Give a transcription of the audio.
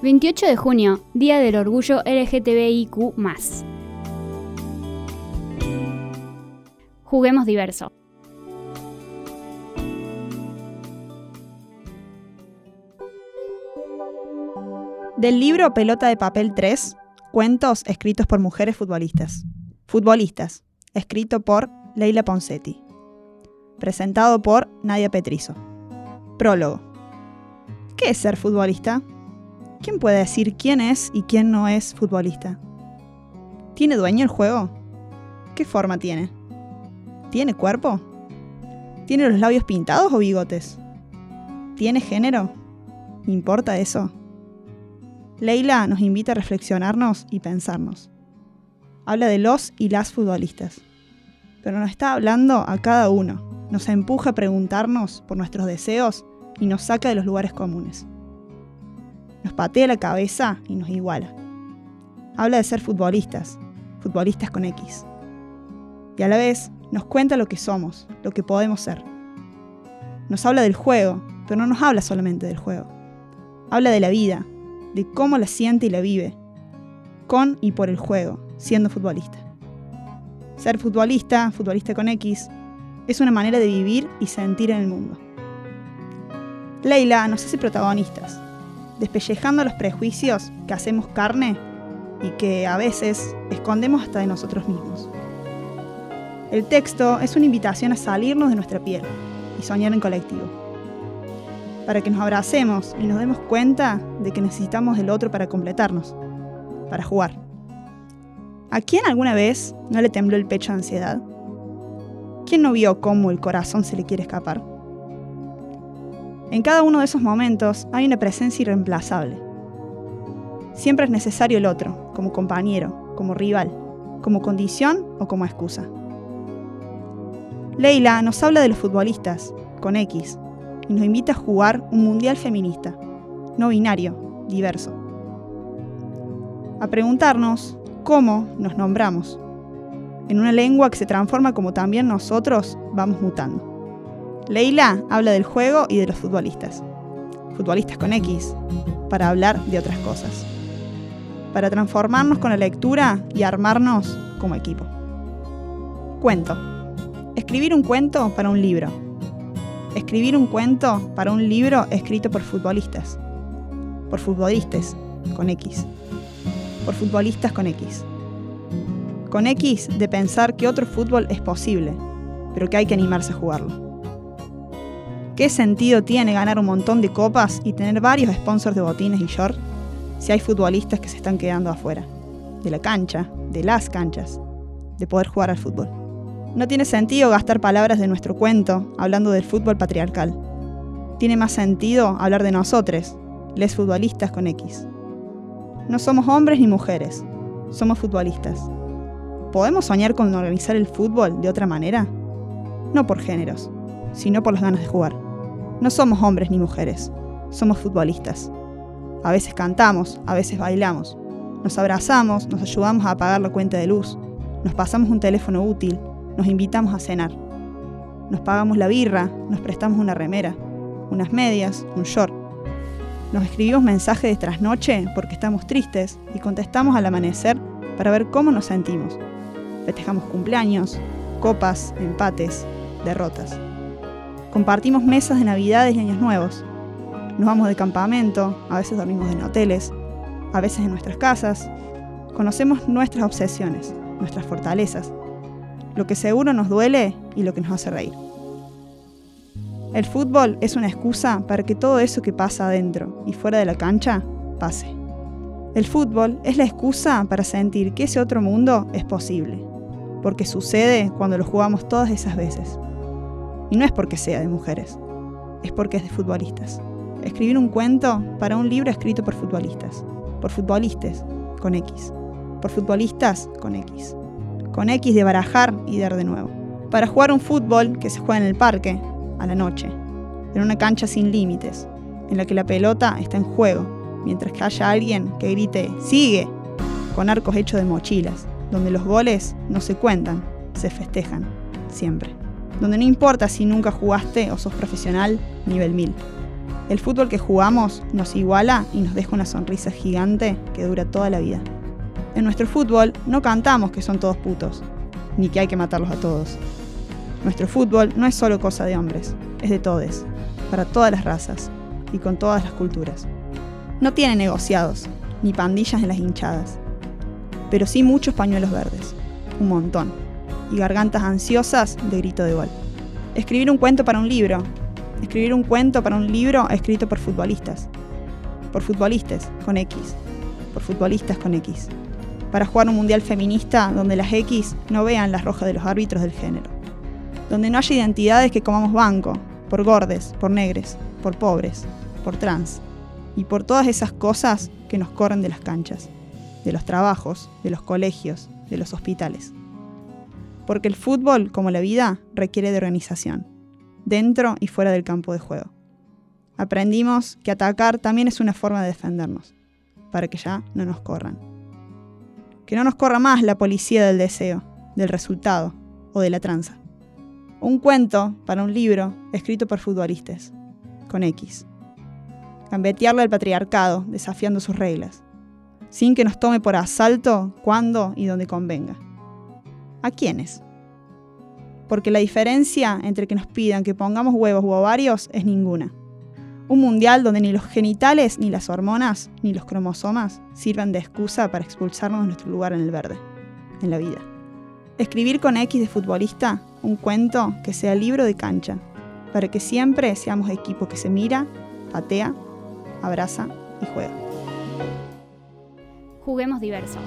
28 de junio, Día del Orgullo LGTBIQ. Juguemos diverso. Del libro Pelota de Papel 3, cuentos escritos por mujeres futbolistas. Futbolistas, escrito por Leila Poncetti. Presentado por Nadia Petrizo. Prólogo. ¿Qué es ser futbolista? ¿Quién puede decir quién es y quién no es futbolista? ¿Tiene dueño el juego? ¿Qué forma tiene? ¿Tiene cuerpo? ¿Tiene los labios pintados o bigotes? ¿Tiene género? ¿Importa eso? Leila nos invita a reflexionarnos y pensarnos. Habla de los y las futbolistas, pero nos está hablando a cada uno, nos empuja a preguntarnos por nuestros deseos y nos saca de los lugares comunes. Nos patea la cabeza y nos iguala. Habla de ser futbolistas, futbolistas con X. Y a la vez nos cuenta lo que somos, lo que podemos ser. Nos habla del juego, pero no nos habla solamente del juego. Habla de la vida, de cómo la siente y la vive, con y por el juego, siendo futbolista. Ser futbolista, futbolista con X, es una manera de vivir y sentir en el mundo. Leila nos hace protagonistas, despellejando los prejuicios que hacemos carne y que a veces escondemos hasta de nosotros mismos. El texto es una invitación a salirnos de nuestra piel y soñar en colectivo, para que nos abracemos y nos demos cuenta de que necesitamos del otro para completarnos, para jugar. ¿A quién alguna vez no le tembló el pecho de ansiedad? ¿Quién no vio cómo el corazón se le quiere escapar? En cada uno de esos momentos hay una presencia irreemplazable. Siempre es necesario el otro, como compañero, como rival, como condición o como excusa. Leila nos habla de los futbolistas, con X, y nos invita a jugar un mundial feminista, no binario, diverso. A preguntarnos cómo nos nombramos, en una lengua que se transforma como también nosotros vamos mutando. Leila habla del juego y de los futbolistas. Futbolistas con X, para hablar de otras cosas. Para transformarnos con la lectura y armarnos como equipo. Cuento. Escribir un cuento para un libro. Escribir un cuento para un libro escrito por futbolistas. Por futbolistas con X. Por futbolistas con X. Con X de pensar que otro fútbol es posible, pero que hay que animarse a jugarlo. ¿Qué sentido tiene ganar un montón de copas y tener varios sponsors de botines y shorts si hay futbolistas que se están quedando afuera? De la cancha, de las canchas, de poder jugar al fútbol. No tiene sentido gastar palabras de nuestro cuento hablando del fútbol patriarcal. Tiene más sentido hablar de nosotros, les futbolistas con X. No somos hombres ni mujeres, somos futbolistas. ¿Podemos soñar con organizar el fútbol de otra manera? No por géneros, sino por las ganas de jugar. No somos hombres ni mujeres, somos futbolistas. A veces cantamos, a veces bailamos. Nos abrazamos, nos ayudamos a apagar la cuenta de luz, nos pasamos un teléfono útil, nos invitamos a cenar. Nos pagamos la birra, nos prestamos una remera, unas medias, un short. Nos escribimos mensajes de trasnoche porque estamos tristes y contestamos al amanecer para ver cómo nos sentimos. Festejamos cumpleaños, copas, empates, derrotas. Compartimos mesas de Navidades y Años Nuevos. Nos vamos de campamento, a veces dormimos en hoteles, a veces en nuestras casas. Conocemos nuestras obsesiones, nuestras fortalezas, lo que seguro nos duele y lo que nos hace reír. El fútbol es una excusa para que todo eso que pasa adentro y fuera de la cancha pase. El fútbol es la excusa para sentir que ese otro mundo es posible, porque sucede cuando lo jugamos todas esas veces. Y no es porque sea de mujeres, es porque es de futbolistas. Escribir un cuento para un libro escrito por futbolistas. Por futbolistas, con X. Por futbolistas, con X. Con X de barajar y dar de nuevo. Para jugar un fútbol que se juega en el parque, a la noche. En una cancha sin límites, en la que la pelota está en juego, mientras que haya alguien que grite ¡Sigue! con arcos hechos de mochilas, donde los goles no se cuentan, se festejan, siempre donde no importa si nunca jugaste o sos profesional, nivel 1000. El fútbol que jugamos nos iguala y nos deja una sonrisa gigante que dura toda la vida. En nuestro fútbol no cantamos que son todos putos, ni que hay que matarlos a todos. Nuestro fútbol no es solo cosa de hombres, es de todes, para todas las razas y con todas las culturas. No tiene negociados, ni pandillas en las hinchadas, pero sí muchos pañuelos verdes, un montón, y gargantas ansiosas de grito de gol. Escribir un cuento para un libro, escribir un cuento para un libro escrito por futbolistas, por futbolistas con X, por futbolistas con X, para jugar un mundial feminista donde las X no vean las rojas de los árbitros del género, donde no haya identidades que comamos banco, por gordes, por negres, por pobres, por trans, y por todas esas cosas que nos corren de las canchas, de los trabajos, de los colegios, de los hospitales. Porque el fútbol, como la vida, requiere de organización, dentro y fuera del campo de juego. Aprendimos que atacar también es una forma de defendernos, para que ya no nos corran. Que no nos corra más la policía del deseo, del resultado o de la tranza. Un cuento para un libro escrito por futbolistas, con X gambetearle al patriarcado, desafiando sus reglas, sin que nos tome por asalto cuando y donde convenga. ¿A quiénes? Porque la diferencia entre que nos pidan que pongamos huevos u ovarios es ninguna. Un mundial donde ni los genitales, ni las hormonas, ni los cromosomas sirvan de excusa para expulsarnos de nuestro lugar en el verde, en la vida. Escribir con X de futbolista un cuento que sea libro de cancha, para que siempre seamos equipo que se mira, patea abraza y juega. Juguemos diverso.